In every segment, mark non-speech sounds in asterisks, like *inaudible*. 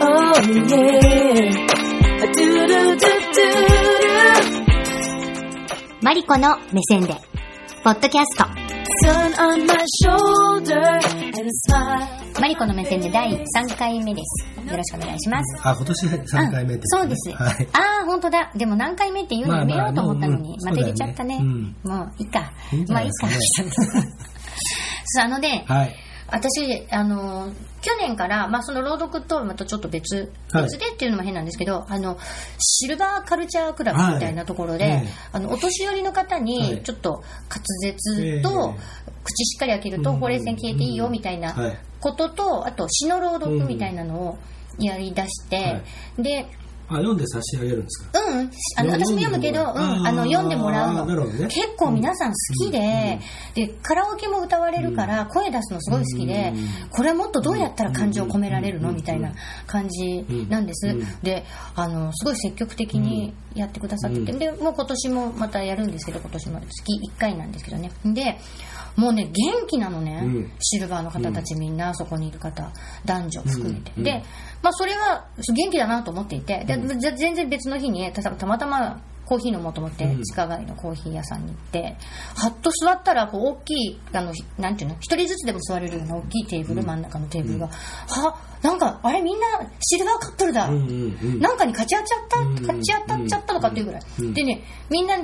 Oh yeah. Do do do do do. マリコの目線で、ポッドキャスト。マリコの目線で第3回目です。よろしくお願いします。あ、今年3回目って、そうです。はい。ああ、本当だ。でも何回目って言うのやめようと思ったのに、また入れちゃったね。うんもういいか。いいんじゃまあいいか。*laughs* そう、あのね、はい。私、あの、去年から、まあその朗読とまたちょっと別、はい。別でっていうのも変なんですけど、あの、シルバーカルチャークラブみたいなところで、はいええ。あの、お年寄りの方はに、い。ちょっと滑舌と、え口しっかり開けると、うん。ほうれい線消えていいよみたいなはい。ことと、あと詩の朗読みたいなのをやり出して、はで、あ、読んで差し上げるんですか？うん、あの私も読むけど、う。ん、あの読んでもらうの。ね。結構皆さん好きで、でカラオケも歌われるから声出すのすごい好きで、うん。これはもっとどうやったら感情を込められるの？うん。みたいな感じなんです、うん。であのすごい積極的にやってくださってて、うん。でもう今年もまたやるんですけど今年も。月1回なんですけどね。でもうね元気なのね、うん。シルバーの方たちみんなそこにいる方男女含めて、うん。で、まあ、それは元気だなと思っていて。で、全然別の日にたたまたまコーヒー飲もうと思ってうん。地下街のコーヒー屋さんに行ってはっと座ったらこう大きいあのなんていうの一人ずつでも座れるような大きいテーブル、真ん中のテーブルが、はなんかあれみんなシルバーカップルだ。なんかに勝ち合っちゃった、うん勝ち当たっちゃったのかっていうぐらい、うん。でねみんな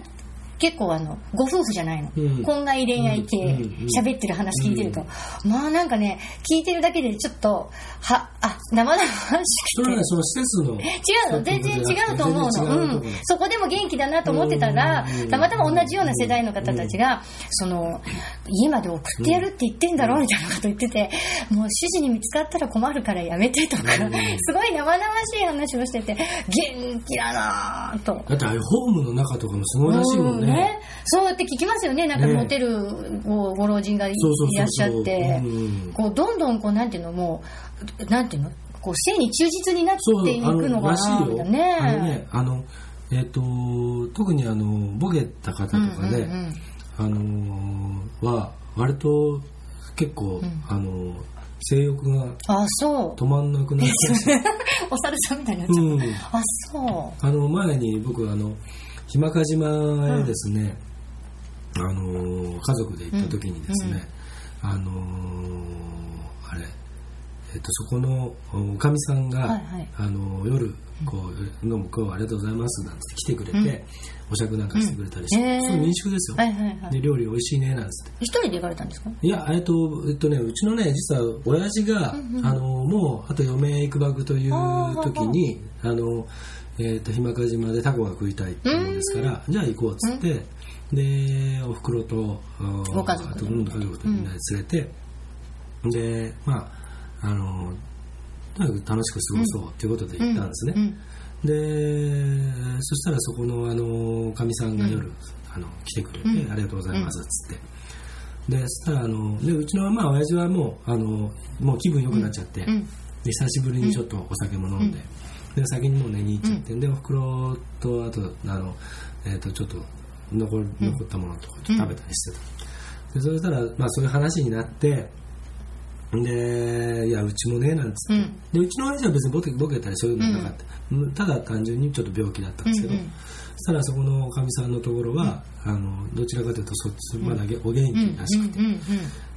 結構あのご夫婦じゃないの、うん。婚外恋愛系うん。うん。喋ってる話聞いてると、まあなんかね聞いてるだけでちょっとはあ生々しくて。それはね、その施設の。違うの。全然違うと思うの、うん、そこでも元気だなと思ってたらうん。たまたま同じような世代の方たちがその家まで送ってやるって言ってんだろみたいなこと言っててもう主人に見つかったら困るからやめてとかすごい生々しい話をしてて元気だなぁと。だってあれ、ホームの中とかもすごいらしいもんうんね。そうやって聞きますよね。なんかね。モテるごご老人がいらっしゃって。うんこうどんどんこうなんていうのもうなんていうの？こう性に忠実になっていくあのか。なみたいなね。あのね、あの、えっ、と、特にあの、ボケた方とかね、うんうんうん。あのは、割と結構、あの、性欲が止まんなくなってました。*laughs* お猿さんみたいになっちゃう。ん。うあそう。あの前に僕あの日間賀島へですね、あの家族で行った時にですね、あのあれえっとそこのおかみさんが、はいはい。あの夜こう飲む今日はありがとうございますなんて来てくれて、お酌なんかしてくれたりして、うん。へー。すごい民宿ですよ、はいはいはい。で料理美味しいねなんつって。一人で行かれたんですか？いや、えっと、えっとね、うちのね、実は親父が、あの、もう、あと嫁行くばくという時に、あの、えっと、日間賀島でタコが食いたいって言うんですから、じゃあ行こうっつって、で、お袋と、あご家族あと、うん、家族とみんなで連れて、で、まあ、あの、とにかく楽しく過ごそうっていうことで行ったんですね。うん。でそしたらそこのあのかみさんが夜、あの来てくれて、ありがとうございます」っつって、でそしたらあのでうちのまあ親父はもうあのもう気分良くなっちゃって、久しぶりにちょっとお酒も飲んで、で先にもう寝に行っちゃって、でおふくろとあとあの、えー、とちょっと残り残ったものとか食べたりしてた、でそしたら、まあ、そういう話になってでいやうちもねなんつって、うん。でうちの親父は別にボケボケたりそういうのなかった、ただ単純にちょっと病気だったんですけど、うんうんそしたらそこのおかみさんのところは、あのどちらかというとそっちまだげお元気らしくて、うんうんうん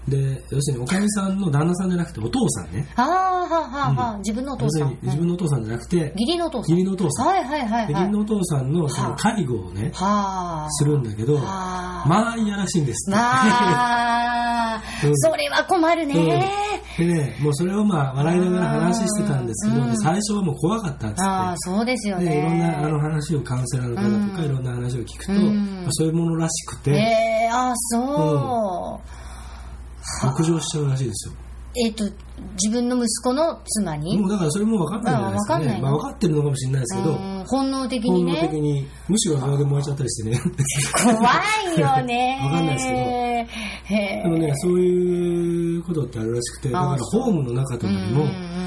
で要するにおかみさんの旦那さんじゃなくてお父さんね。ああはあはあはあ自分のお父さん。自分のお父さんじゃなくて、義理のお父さん。義理のお父さん、はいはいはいはい。義理のお父さんのそのはあ。介護をね、はあ。するんだけど、はあ。まあいやらしいんですって。まあ。*laughs* うん。それは困るね。でね、もうそれをまあ笑いながら話してたんですけど、うん。最初はもう怖かったっつって。ああそうですよでいろんなあのね話をカウンセラーの方とかうん。いろんな話を聞くと、うんまあそういうものらしくて、ええあそう北上しちゃうらしいですよ。えっと自分の息子の妻に？もうだからそれも分かんないんじゃないですかね。かんないのまあ分かってるのかもしれないですけど、うん本能的に本能ね的に、むしろそれで燃えちゃったりしてね。怖いよね。*laughs* わかんないですけど。でもね、そういうことってあるらしくて、だからホームの中とかにも、うん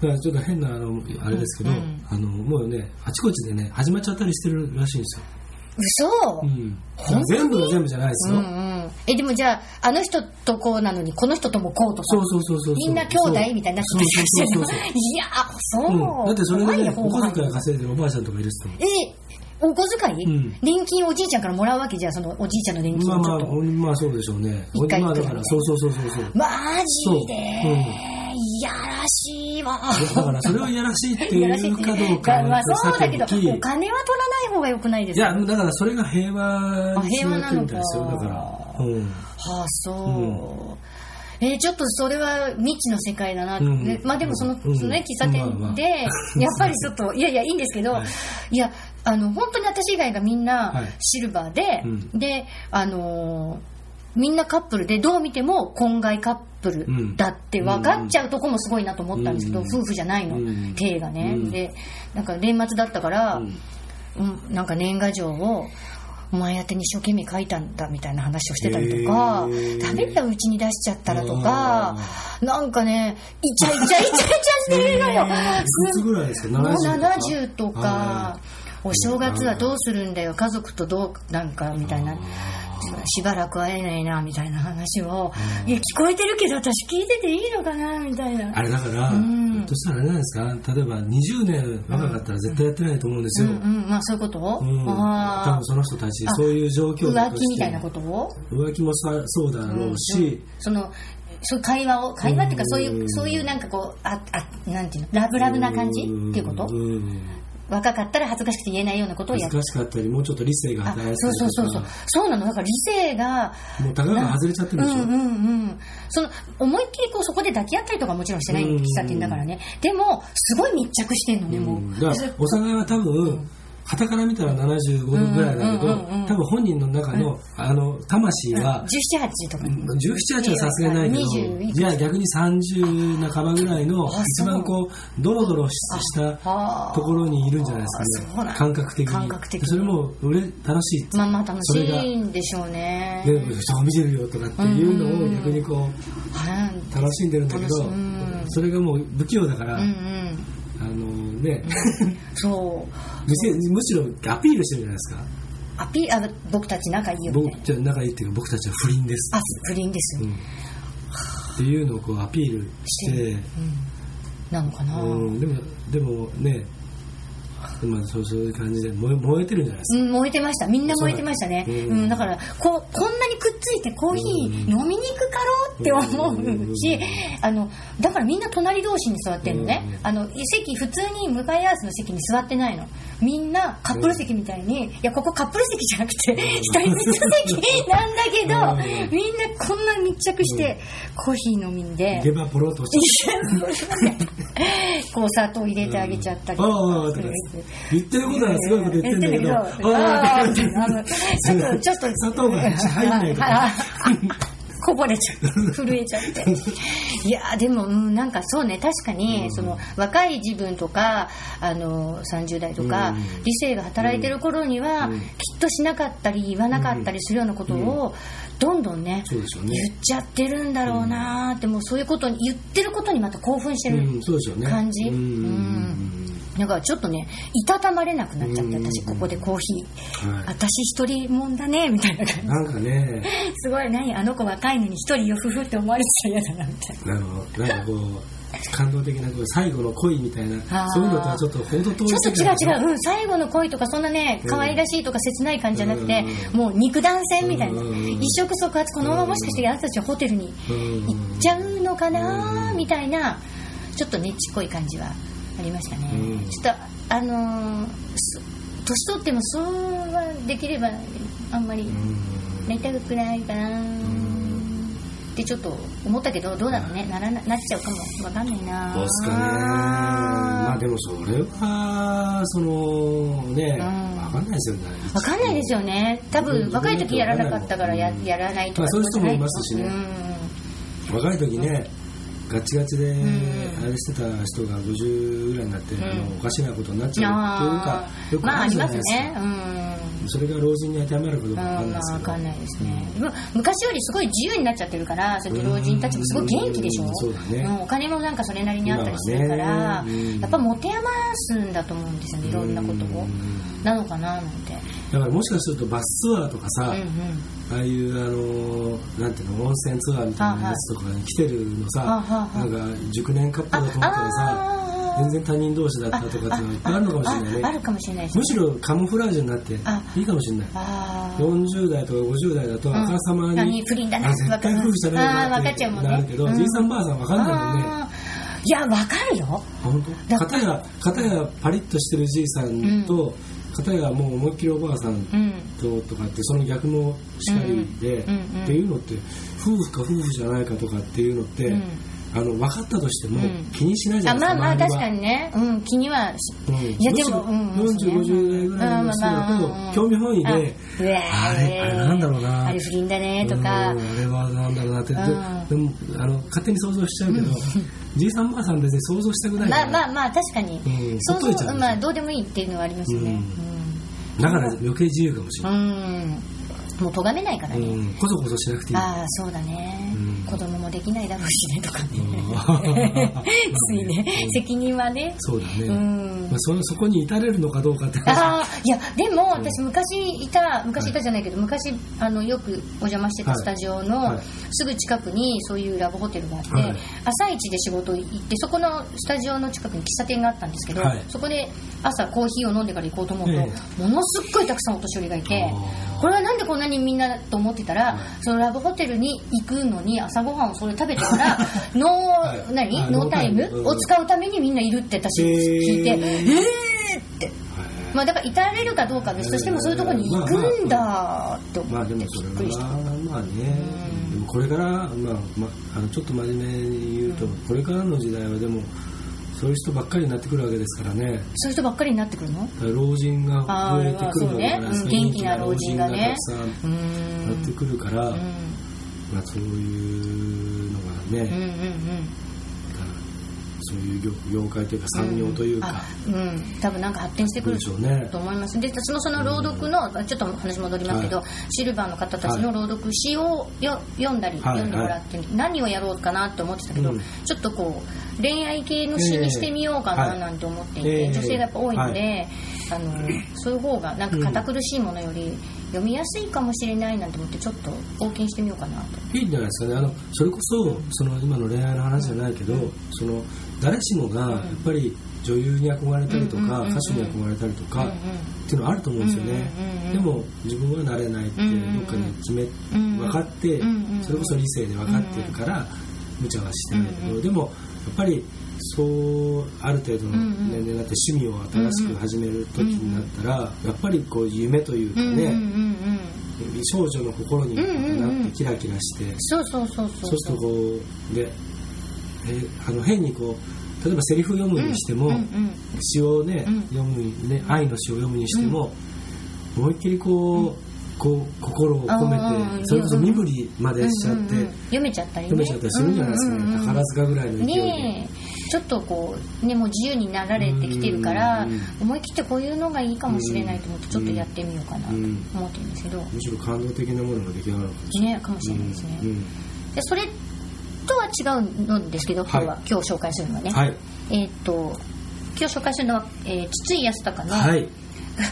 ちょっと変なあのあれですけど、うん。あのもうねあちこちでね始まっちゃったりしてるらしいんですよ嘘、うん。全部が全部じゃないですよ、うんうん、えでもじゃああの人とこうなのにこの人ともこうとか？そうそうそうそうみんな兄弟みたいになってるいやそう、うん、だってそれでねお小遣い稼いでるおばあちゃんとかいるっつっても。えお小遣い、うん。年金おじいちゃんからもらうわけじゃあそのおじいちゃんの年金まあまあをちょっと、まあそうでしょうねまあだからそうそうそうそうそうマジで、そううんいやらしいわ。だからそれをいやらしいっていいうかどうかまあそうだけどお金は取らない方がよくないですいかやだからそれが平和平和なのか。だから。うん。はあそう、えーちょっとそれは未知の世界だな。うん。ねまあでもその,、うん。そのね喫茶店で、*laughs* やっぱりちょっといやいやいいんですけど、はい。い、やあの本当に私以外がみんなはい。シルバーで、うん。であのーみんなカップルでどう見ても婚外カップルだって分かっちゃうとこもすごいなと思ったんですけど、うん。夫婦じゃないの、うん。体がね、うん。でなんか年末だったから、うん。うん、なんか年賀状をお前宛てに一生懸命書いたんだみたいな話をしてたりとかへー。ダメだようちに出しちゃったらとかなんかねイチャイチャイチャイチャしてるのよ。*laughs* いくつぐらいですか？もう70 70とか？はお正月はどうするんだよ。家族とどうなんかみたいなしばらく会えないなみたいな話を。いや聞こえてるけど私聞いてていいのかなみたいな。あれだから、うん。ひょっとしたらあれなんですか？例えば20年若かったら絶対やってないと思うんですうんよ、うん。まあそういうこと？うん。多あ分その人たちあそういう状あ況だ浮気みたいなこと？を浮気もさそうだろうし、そのそう会話を会話っていうかそういううん。そういうなんかこうああなんていうの？ラブラブな感じっていうこと？うん若かったら恥ずかしくて言えないようなことをやって難しかったりもうちょっと理性があ働いてそうそうそうそう。そうなの。だから理性がもうたかが外れちゃってるでしょ、うん。うん。うん。その思いっきりこうそこで抱き合ったりとかもちろんしてないうん喫茶店だからね。でもすごい密着してんのねもう。ん。うだからお互いは多分旗から見たら75度ぐらいだけど、うんうんうんうん多分本人の中の,、あの魂は、1718とか。ね17、8はさすがにないけ20ど、じゃあ逆に30半ばぐらいのあ一番こう、ドロドロしたはあ。ところにいるんじゃないですかね。感覚的に。感覚的に。それもうれ楽しい。まあまあ楽しそれがいんでしょうね。で、人が見てるよとかっていうのを逆にこう、はい楽しんでるんだけどそれがもう不器用だから、うんうん。あのね、そうむしむしろアピールしてるじゃないですか。アピーあ僕たち仲いいよみたいな僕じゃ仲いいっていうか僕たちは不倫です。あ不倫です、うん。っていうのをこうアピールして、なのかな、うん、でもでもね、まあ、そうそういう感じで燃え燃えてるんじゃないですか。うん、燃えてました。みんな燃えてましたね、ううん。ん。だからこうこんなにくっついてコーヒー飲みに行くかろうって思うし、うん。あのだからみんな隣同士に座ってるのね、うん。あの席普通に向かい合わせの席に座ってないのみんなカップル席みたいに、いやここカップル席じゃなくて一人ずつ席なんだけど、うん。みんなこんな密着してコーヒー飲みんで、ゲバポロッと落ちて。こう砂糖入れてあげちゃったりとか言ってることはすごいこと言ってるんだけど、ちょっとちょっと砂糖が入んないとかあああこぼれちゃう *laughs* 震えちゃって。いやでも、うん、なんかそうね確かに、その若い自分とかあの30代とか、うん。理性が働いてる頃には、うん。きっとしなかったり言わなかったりするようなことを、どんどんねね。言っちゃってるんだろうなーってもうそういうことに言ってることにまた興奮してる。感じ。うん。うんだからちょっとねいたたまれなくなっちゃってうん。私ここでコーヒー。はい。私一人もんだねみたいな感じ。なんかね、*laughs* すごい何あの子若いのに一人よふふって思われちゃ嫌だなみたいななるほど、なんかこう、感動的な最後の恋みたいな *laughs* そういうのとはちょっと程遠い？ちょっと違う違う、うん、最後の恋とかそんなね可愛らしいとか切ない感じじゃなくて、うん。もう肉弾戦みたいな、うん。一触即発このままもしかしてあなたたちはホテルにうん行っちゃうのかなうん。みたいなちょっとねちっこい感じはありましたね、うん。ちょっとあのーそ年取ってもそうはできればあんまりうん。なりたくないかなってちょっと思ったけどどうだろうね。ならななっちゃうかもわかんないな。どうすかね。まあでもそれは、そのね、うん。わかんないですよね。わかんないですよね。多分若い時やらなかったからやうん。やらないとか。まあそういう人もいますしね。うん。若い時ね、ガチガチで、ん。あれしてた人が50ぐらいになって、あのうん。おかしなことになっちゃう。っていうかあ、よくあるじゃーまあありまないですか。すね。うん。それが老人に当てはまるかどうかわかうんんまあないですけど。わかんないですね、でも昔よりすごい自由になっちゃってるからそうやって老人たちもすごい元気でしょ？うんそうだね。んお金もなんかそれなりにあったりするから、ね。うん。やっぱ持て余すんだと思うんですよねいろんなことを。うん。なのかななんてだからもしかするとバスツアーとかさ、うんうん。ああいうあのなんていうの温泉ツアーみたいなやつとかに来てるのさ、はあはあはあ。なんか熟年カップルだと思ったらさ全然他人同士だったとかっていうのがいっぱいあるのかもしれないね。ああるかもしれないねむしろカモフラージュになってあ。いいかもしれない。あー。40代とか50代だとあからさまに、うん何不倫だなあ絶対夫婦じゃないなって分かっちゃうもんね。なるけど、うん。じいさんばあさん分かんないもんね。いやわかるよ。あ本当？や片やパリッとしてるじいさんと、片やもう思いっきりおばあさんうんととかってその逆もしかりで、うん。うん。うん。っていうのって夫婦か夫婦じゃないかとかっていうのって、うん。あの分かったとしてもうん。気にしないじゃあないですか、まあまあ確かにね、うん、気にはしうん。いやでもうんむしろ40、50代ぐらいの人だと興味本位で、あれあれなんだろうな。あれ不倫だねとか。うんあれはなんだろうなって、でもあの勝手に想像しちゃうけど、じいさんばあさん別に想像したくないまあまあまあ確かに、うんそうほっといちゃそううまあどうでもいいっていうのはありますよねだから余計自由かもしれない、もう咎めないからね、うん。こそこそしなくていい。ああそうだね、うん。子供もできないだろうしねとかね、うん。*laughs* ついね、うん。責任はね。そうだね、うん。まあ、そそこに至れるのかどうかって。話ああいやでも私昔いた昔いたじゃないけど、昔あのよくお邪魔してたスタジオのはい。すぐ近くにそういうラブホテルがあって、はい。朝一で仕事行ってそこのスタジオの近くに喫茶店があったんですけど、はい。そこで朝コーヒーを飲んでから行こうと思うと、えものすっごいたくさんお年寄りがいてこれはなんでこんなにみんなと思ってたら、そのラブホテルに行くのに朝ごはんをそれ食べてからノー、*laughs* い。何？あノータイム？を使うためにみんないるって私聞いて、へー。えーって。まあだから至れるかどうかは別としてもそういうところに行くんだって思まあってびでもそれっくりした。はまあね。うん。でもこれから、まあまあ、あのちょっと真面目に言うと、これからの時代はでもそういう人ばっかりになってくるわけですからね。そういう人ばっかりになってくるの？老人が増えてくるわけだか。らね。うん元気な老人がね。たくさうんんなってくるから、うん。まあ、そういうのがね、うんうんうんそういう業業界というか産業というか、あうん。多分なんか発展してくるでしょうねと思います。で私もその朗読のちょっと話戻りますけど、はシルバーの方たちの朗読詩をよ読んだり、はい。読んでもらって、何をやろうかなって思ってたけど、うん。ちょっとこう恋愛系の詩にしてみようかなええなんて思っていて、ええ女性がやっぱ多いので、はあのそういう方がなんか堅苦しいものより読みやすいかもしれないなんて思ってちょっと冒険してみようかなと。いいんじゃないですかね。あのそれこそその今の恋愛の話じゃないけど、その誰しもがやっぱり女優に憧れたりとか、うんうんうんうん。歌手に憧れたりとか、うんうんっていうのはあると思うんですよね、うんうんうんうん。でも自分はなれないってうんうんうん。どっかで決め、んうん。分かって、うんうんうん。それこそ理性で分かってるから無茶はしてないけど、うんうん。でもやっぱりそうある程度の年齢になって趣味を新しく始める時になったら、やっぱりこう夢というかね、うんうんうんうん。少女の心になってキラキラして、そうそうそうそうそう。するとこうでえあの変にこう例えばセリフ読むにしても、詩をね、うん。読むにね愛の詩を読むにしても、思いっきりこう,、こう心を込めうんてそれこそ身振りまでしちゃって、読めちゃったりね。読めちゃったりするんじゃないですか宝塚ぐらいの勢いで。ちょっとこうねもう自由になられてきてるからうん思い切ってこういうのがいいかもしれないと思ってちょっとやってみようかなとうん思ってるんですけど。むしろ感動的なものが出来上がるのかもしれない。ねかもしれないですねでそれとは違うんですけど今日は、はい今日紹介するのはね、はい、えーっと今日紹介するのは、えー筒井康隆の、はい、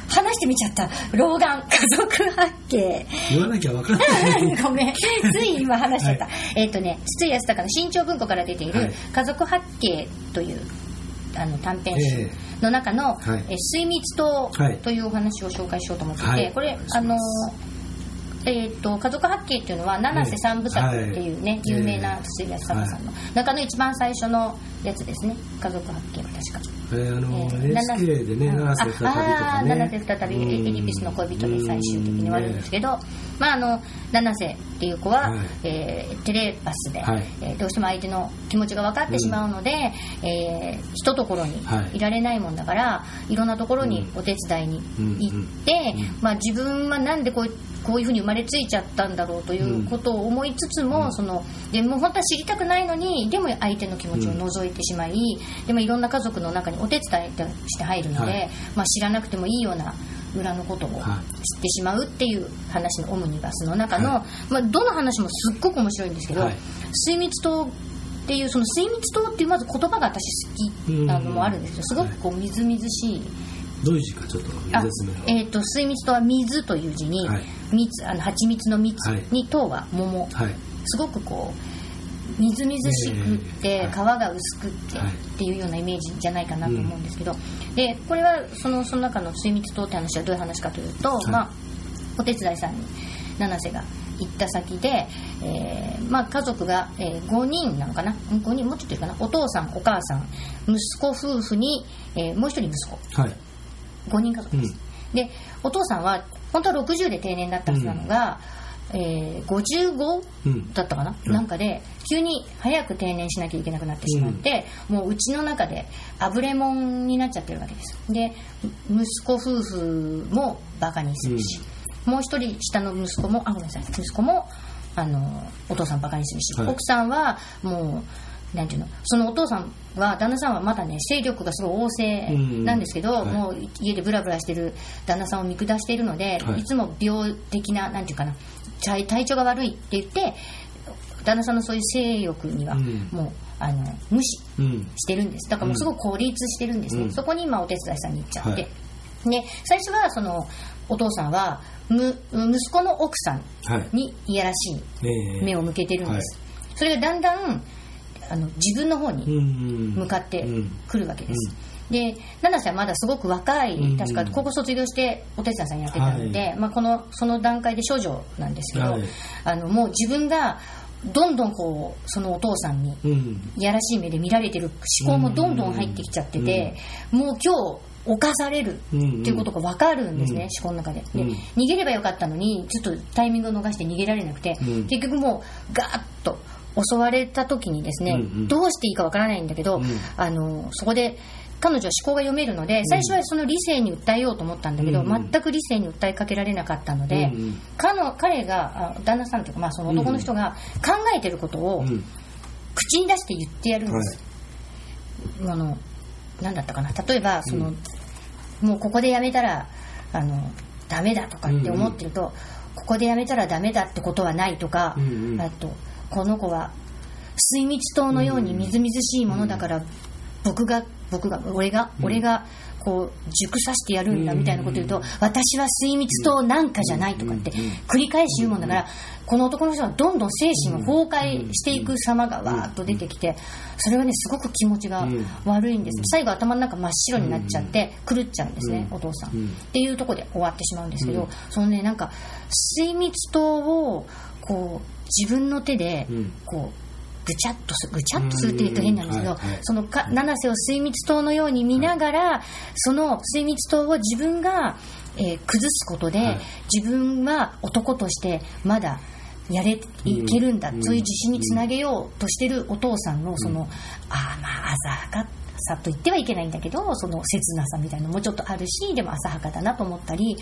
話してみちゃった。老眼家族八景言わなきゃ分かんない。*laughs* ごめん。つい今話しちゃった、はえっ、とね筒井康隆の新潮文庫から出ているはい「家族八景」というあの短編集えの中のはい「えー水蜜島はい」というお話を紹介しようと思っていて、はい。これあのえー、と家族八景っていうのは七瀬三部作っていうね、はい。有名な筒井康隆さんの。中の一番最初のやつですね。家族八景は確か。えーあの、えー NHK でね、うん。七瀬再びとかああね。七瀬再びエエディピスの恋人で最終的に終わるんですけど、まああの七瀬っていう子は、はい。えーテレパスで、はい。えーどうしても相手の気持ちが分かってしまうので、えーひとところにはい。いられないもんだから、い、ろんなところにお手伝いに行って、うん。うん。まあ自分はなんでこうこういうふうに生まれついちゃったんだろうということを思いつつも、そのでも本当は知りたくないのにでも相手の気持ちを覗いてしまい、でもいろんな家族の中にお手伝いとして入るので、はい。まあ、知らなくてもいいような裏のことを知はってしまうっていう話のオムニバスの中の、はまあ、どの話もすっごく面白いんですけど、はい。水蜜糖っていうその水蜜糖っていうまず言葉が私好きなのもあるんですけどすごくこうみずみずしい。どういう字かちょっと説明を。えー、と水蜜糖は水という字に、はい蜜あの蜂蜜の蜜はい。に糖は桃、はい。すごくこうみずみずしくって、ええ皮が薄くって、はい。っていうようなイメージじゃないかなと思うんですけど、でこれはそのその中の水蜜糖って話はどういう話かというと、い。まあお手伝いさんに七瀬が行った先で、えーまあ、家族が、えー5人なのかな？5人もうちょっといいかな？お父さんお母さん息子夫婦に、えーもう一人息子。はい。5人家族です、でお父さんは本当は60で定年だったはずなのが、えー 55? うん。だったかな、うん。なんかで急に早く定年しなきゃいけなくなってしまって、もううちの中であぶれもんになっちゃってるわけです。で息子夫婦もバカにするし、もう一人下の息子もあごめんなさい。息子もあのお父さんバカにするし、はい。奥さんはもうなんていうの？そのお父さんは旦那さんはまだね勢力がすごい旺盛なんですけど、うんもう家でブラブラしてる旦那さんを見下しているので、はい。い、つも病的ななんていうかな体体調が悪いって言って旦那さんのそういう性欲にはうん。もう、あの無視うん。してるんです。だからもうすごく孤立してるんですね、うん。そこに今お手伝いさんに行っちゃって、はい。で最初はそのお父さんはむ息子の奥さんはい。にいやらしいええ。目を向けてるんです、それがだんだんあの自分の方にうん向かってうん。くるわけです、で七瀬はまだすごく若い、うん確か高校卒業してお手伝いさんやってたので、まあ、このその段階で少女なんですけど、はい。あのもう自分がどんどんこうそのお父さんにうん。いやらしい目で見られてる思考もどんどん入ってきちゃってて、もう今日犯されるっていうことが分かるんですね、うん。思考の中で。で、うん。逃げればよかったのにちょっとタイミングを逃して逃げられなくて、うん。結局もうガーッと襲われた時にですね、うんうん。どうしていいか分からないんだけど、うん。あのそこで彼女は思考が読めるので最初はその理性に訴えようと思ったんだけど、うんうん。全く理性に訴えかけられなかったので、うんうん。彼の彼があ旦那さんというか、まあ、その男の人が考えてることを、うん。口に出して言ってやるんです、あの何だったかな。例えばその、もうここでやめたらあのダメだとかって思ってると、ここでやめたらダメだってことはないとか、うんうん。あとこの子は水蜜糖のようにみずみずしいものだから、僕が僕が俺が、うん。俺がこう熟させてやるんだうんみたいなこと言うと、私は水蜜糖なんかじゃないとかって繰り返し言うもんだから、この男の人はどんどん精神が崩壊していく様がわーっと出てきてそれはねすごく気持ちが悪いんです、最後頭の中真っ白になっちゃって狂っちゃうんですね、うん。お父さん、うん。っていうところで終わってしまうんですけど、うん。そのねなんか水蜜糖をこう自分の手でうん。こうぐちゃっとすぐちゃっとするって言うと変なんですけど、そのか七瀬を水蜜糖のように見ながら、その水蜜糖を自分が、えー崩すことで、はい。自分は男としてまだやれいけるんだ、うんそういう自信につなげようとしてるお父さんのその、ああまあ浅はかさと言ってはいけないんだけどその切なさみたいなのもちょっとあるしでも浅はかだなと思ったり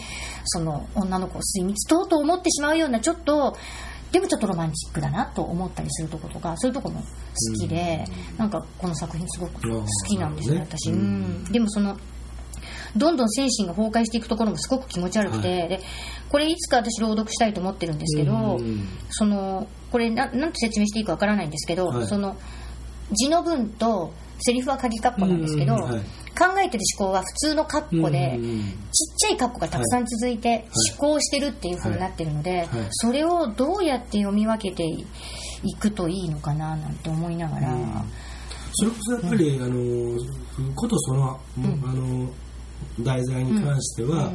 その女の子を水蜜糖と思ってしまうようなちょっとでもちょっとロマンチックだなと思ったりするところとかそういうところも好きで、なんかこの作品すごく好きなんですよ、あー私、ううん。ん、でもそのどんどん精神が崩壊していくところもすごく気持ち悪くて、はでこれいつか私朗読したいと思ってるんですけど、うんそのこれななんて説明していいかわからないんですけど、はい。その字の文とセリフは鍵括弧なんですけど、うんはい考えてる思考は普通の括弧で、うんちっちゃい括弧がたくさん続いて思考してるっていう風になってるので、はい。それをどうやって読み分けていくといいのかななんて思いながら、うん。それこそやっぱり、あのことその、あの題材に関しては、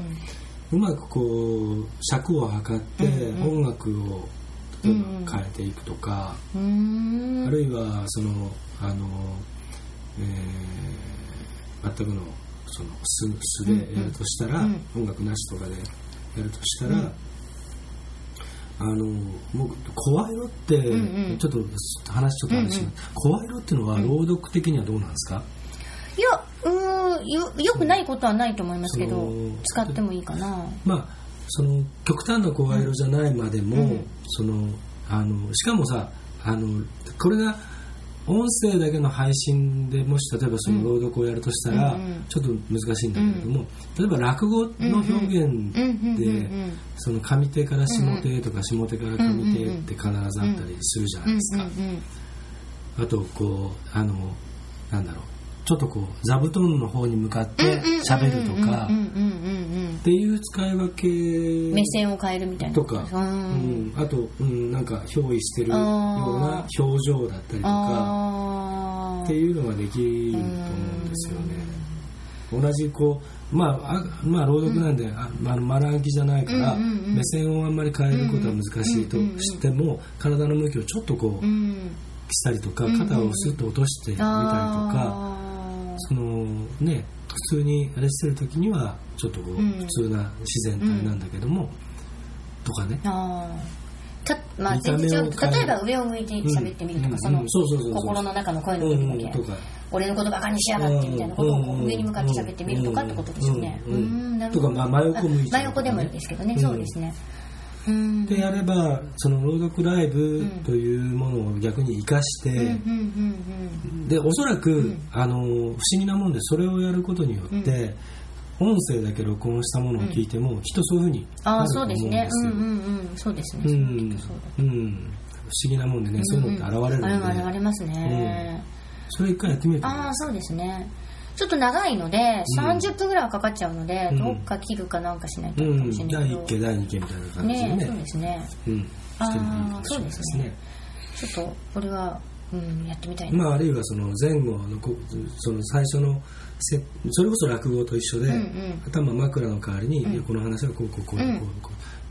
うまくこう尺を測って音楽を例えば変えていくとか、うーん。あるいはそのあの、えー全くのその素素でやるとしたら、うん。音楽なしとかでやるとしたら、うん。あのもう声色って、んうん。ちょっと話ちょっと話します、声色っていうのは朗読的にはどうなんですか、いやうーんよよくないことはないと思いますけど使ってもいいかな。まあその極端な声色じゃないまでも、うん。そのあのしかもさあのこれが音声だけの配信でもし例えばその朗読をやるとしたら、ちょっと難しいんだけれども、例えば落語の表現でうんその上手から下手とか下手から上手って必ずあったりするじゃないですか、あとこうあのなんだろうちょっとこう座布団の方に向かって喋るとかうんうんうんうんっていう使い分け目線を変えるみたいな。とか、ううん。ん、あと、うん、なんか憑依してるような表情だったりとかあっていうのができると思うんですよね。同じこう、まあ、あまあ朗読なんで、あまあ、丸暗記じゃないから、うんうんうん。目線をあんまり変えることは難しいとしても、体の向きをちょっとこう、うん。したりとかうんうん肩をスッと落としてみたりとか、そのね普通にあれしてる時にはちょっとこう、うん。普通な自然体なんだけども、とかね。たまあ、全然例えば上を向いて喋ってみるとか、うん。その心の中の声のう時だけ、俺のことバカにしやがってみたいなことを上に向かって喋ってみるとかってことですよね。とかまあ真横向いちゃうとかね真横でもいいですけどね、うんそうですね。うん。でやればその朗読ライブというものを逆に生かして、でおそらく、あの不思議なもんでそれをやることによって、音声だけ録音したものを聞いても、きっとそういうふうにあると思うんですよ。そうですね。うんうん不思議なもんでね、そういうのって現れるので、現れますね。それ一回やってみるとああ、そうですね。ちょっと長いので、30分ぐらいはかかっちゃうので、うん。どっか切るかなんかしないとない。けど。1期第2期みたいな感じでね。ねそうですね。うん、してもいいかもしれないですね。ちょっと、これは、うん、やってみたいな。まあ、あるいはその前後のこその最初のせそれこそ落語と一緒で、うんうん。頭枕の代わりに、うん。この話はこうこうこうこううん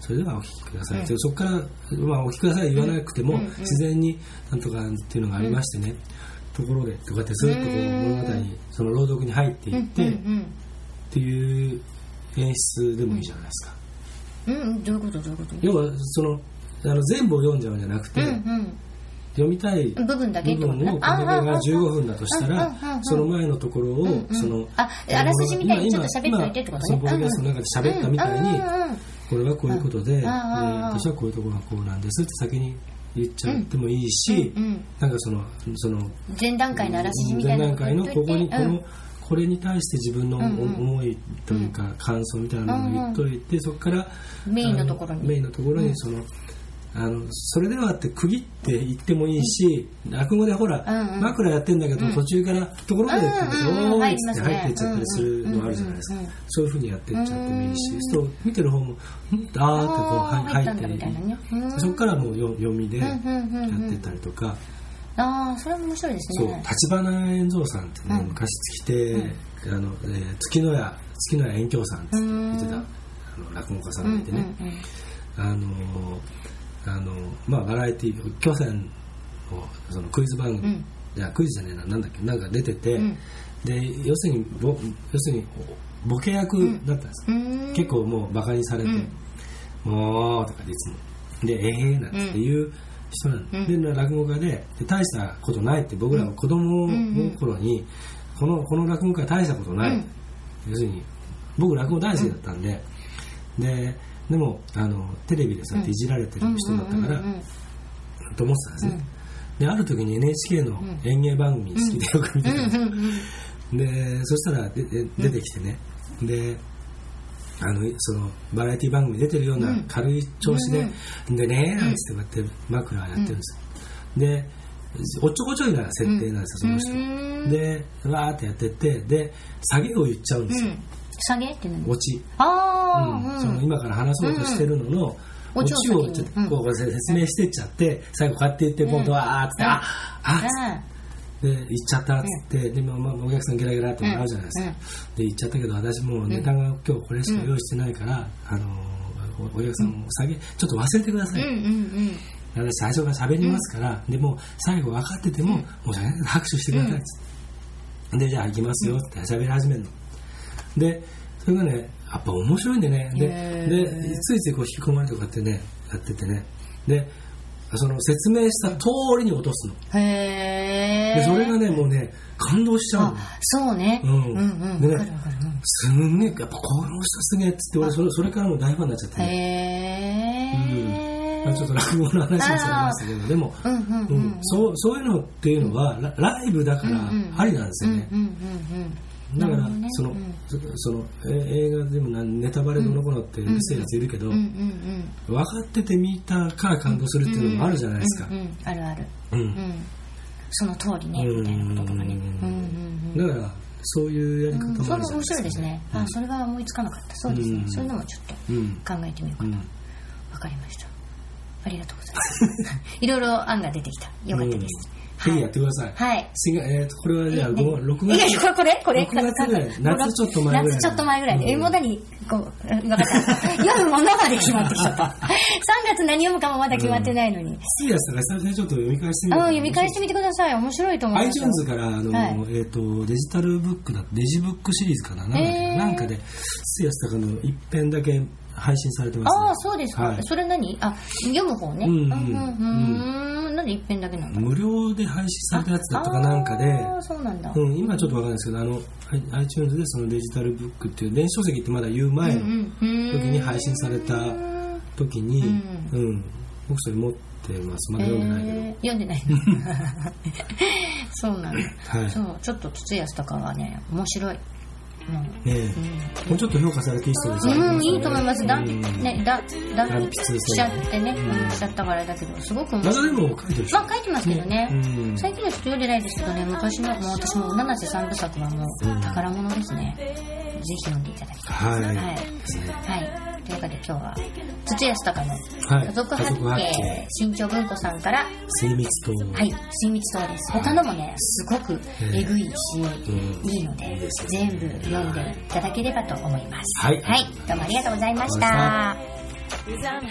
それではお聞きください、うん。でそこから、まあ、お聞きください言わなくても、自然になんとかっていうのがありましてね、ところでとかってずっとこううん物語にその朗読に入っていって、うんっていう演出でもいいじゃないですか、うんうん。うん、どういうこと？どういうこと？要はそのあの全部を読んじゃうんじゃなくて、うん読みたいうん。部分だけ？部分をこれが15分だとしたらうんうんうんうんその前のところを、んうんそのああらすじみたいにちょっと喋っといてってことね今今そのポッドキャストの中で喋ったみたいに、うんうんうんこれはこういうことで、んで私はこういうところがこうなんですって先に言っちゃってもいいし、うんうんなんかそのその前段階のあらすじみたいな。前段階のここにこの、うんこれに対して自分のうんうん。思いというか感想みたいなものを言っといて、そこからメインのところに。あメインのところにその、あのそれではって区切って言ってもいいし、落語でほら、うんうん。枕やってんだけど、途中からところまでってうんうんうん。って入ってっちゃったりするのあるじゃないですか、うんうんうんそういうふうにやってっちゃってもいいし、うん。そう見てる方もんあーってこう入っ入ったんだみたいなね。うん。てそこからもうよ読みでやうんうんうんうん。ってったりとか、ああそれも面白いですそうね立花円蔵さんってね、うん昔来て、あのえー月の屋月の屋遠鏡さんって言ってたうん。あの落語家さうんんがいてね、うんうんあのあのまあバラエティー巨船をそのクイズ番組、うん。いやクイズじゃねえななんだっけなんか出てて、うん。で要するにぼ要するにボケ役だったんです、うん。結構もうバカにされて、うん。もうとかでいつも。でええー、なんていう人なんで,、で落語家でで大したことないって僕らは子供の頃に、このこの落語家は大したことない、うん。要するに僕落語大好きだったんで、ででもあのテレビでそうやっていじられてる人だったから、と思ってたんですね、である時に NHK の演芸番組好きでよく見てた。んですでそしたらでで出てきてね、であのそのバラエティ番組出てるような軽い調子で、でねなんつってこうやって枕やってるんです。よ、でおっちょこちょいな設定なんですよ、その人、でわーってやってってで下げを言っちゃうんですよ、うん。下げって何？オチ、あうんあその今から話そうとしてるのの、オチをちょっとこう説明してっちゃって最後こうやって言って今度はあーっつって、ああっで行っちゃったっつって、でもまあお客さんゲラゲラって笑うじゃないですか、で行っちゃったけど私もうネタが今日これしか用意してないから、あのおお客さんも下げちょっと忘れてください、うんうんうん。私最初から喋りますから、でもう最後分かってても、申し訳ない拍手してくださいっつって、でじゃあ行きますよって喋り始めるの。でそれがねやっぱ面白いんでね。ででついついこう引き込まれてこうやってねやっててね。でその説明した通りに落とすの。へえでそれがねもうね感動しちゃうそうね。うん。うんうん。でねすんげえやっぱこの人すげえっつって俺それそれからもう大ファンになっちゃってね。へえまあちょっと落語の話にされましたけどでも、うんうんうんうん。そうそういうのっていうのはラライブだからありなんですよね、うんうんうんだから、ねその、うんそそのえ映画でもなネタバレどのこのってうるせえやついるけど、うん分かってて見たから感動するっていうのもあるじゃないですかうん。うんあるあるうんうんその通りねみたいなこととかねうんだから、そういうやり方もあるじゃそれ面ないですか。白いですね。あ、それは思いつかなかった。そうですね。うんそういうのもちょっとうん。考えてみようかな。うん。わかりました。ありがとうございます。いろいろ案が出てきた。よかったです。ぜひやってください。はい。えーと、これはじゃあ、ねご6いやい月。や、これ、これ、これ。6月ぐらい夏ちょっと前ぐらい夏ちょっと前ぐらいえ、もう何、こう、分かった。*laughs* 読むものまで決まってきちゃった。3月何読むかもまだ決まってないのに。シリアスだから久々にちょっと読み返してみようあ、かな読み返してみてください。面白いと思いますよ。iTunes からあの、はいえー、とデジタルブックだデジブックシリーズかな？なんだっけへーなんかでスヤスタカの一編だけ配信されてます、ね、ああ、そうですか。はい。それ何？あ、読む方ね。うんうんうん。なんで一遍だけなんだ。無料で配信されたやつだとかなんかでああ、そうなんだ。うん、今はちょっとわかんないですけどあの iTunes でそのデジタルブックっていう電子書籍ってまだ言う前の時に配信された時に、ううん僕それ持ってます。まだ読んでないけど、えー。読んでない。*laughs* *laughs* そうなんだ、はい。そうちょっと筒安とかはね面白いねえ。もうちょっと評価されていい人ですよ。うん、いいと思います。だ、うん。ね、だ、だ、断筆しちゃってね、うん。しちゃったからだけど、すごく面まだ。でも書いてるまあ書いてますけどね。うん。最近の人読んでないですけどね、昔の、もう私も七瀬三部作はもう宝物ですね。ぜひ読んでいただきたい。はい、はい。というわけで今日は、土安隆のはい家族発家族発見見、新潮文庫さんから、精密と、はい、親密島です。他のもね、すごくえぐいし、うん。いいのでね。全部読んでいただければと思います。はい。はい、どうもありがとうございましあた。Cause I'm